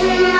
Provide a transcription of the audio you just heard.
Yeah.